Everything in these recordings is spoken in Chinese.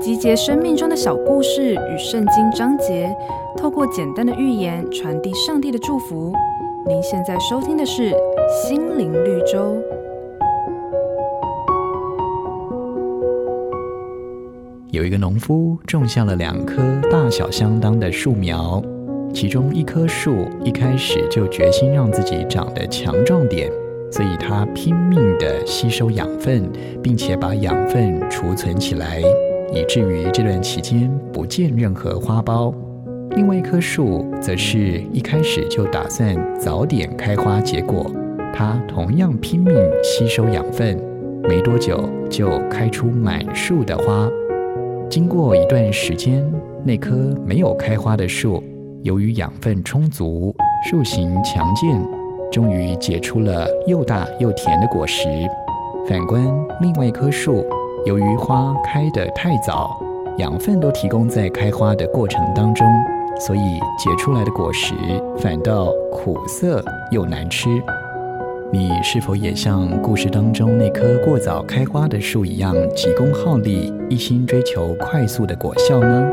集结生命中的小故事与圣经章节，透过简单的寓言传递上帝的祝福。您现在收听的是《心灵绿洲》。有一个农夫种下了两棵大小相当的树苗，其中一棵树一开始就决心让自己长得强壮点，所以它拼命地吸收养分，并且把养分储存起来。以至于这段期间不见任何花苞。另外一棵树则是一开始就打算早点开花结果，它同样拼命吸收养分，没多久就开出满树的花。经过一段时间，那棵没有开花的树，由于养分充足，树形强健，终于结出了又大又甜的果实。反观另外一棵树，由于花开得太早，养分都提供在开花的过程当中，所以结出来的果实反倒苦涩又难吃。你是否也像故事当中那棵过早开花的树一样，急功好利，一心追求快速的果效呢？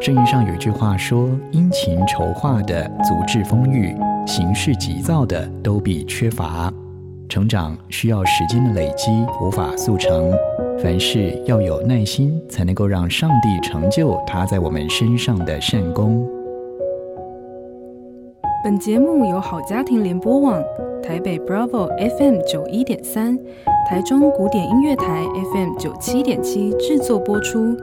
圣经上有一句话说：“殷勤筹划的足智丰裕，行事急躁的都必缺乏。”成长需要时间的累积，无法速成。凡事要有耐心，才能够让上帝成就他在我们身上的善功。本节目由好家庭联播网、台北 Bravo FM 九一点三、台中古典音乐台 FM 九七点七制作播出。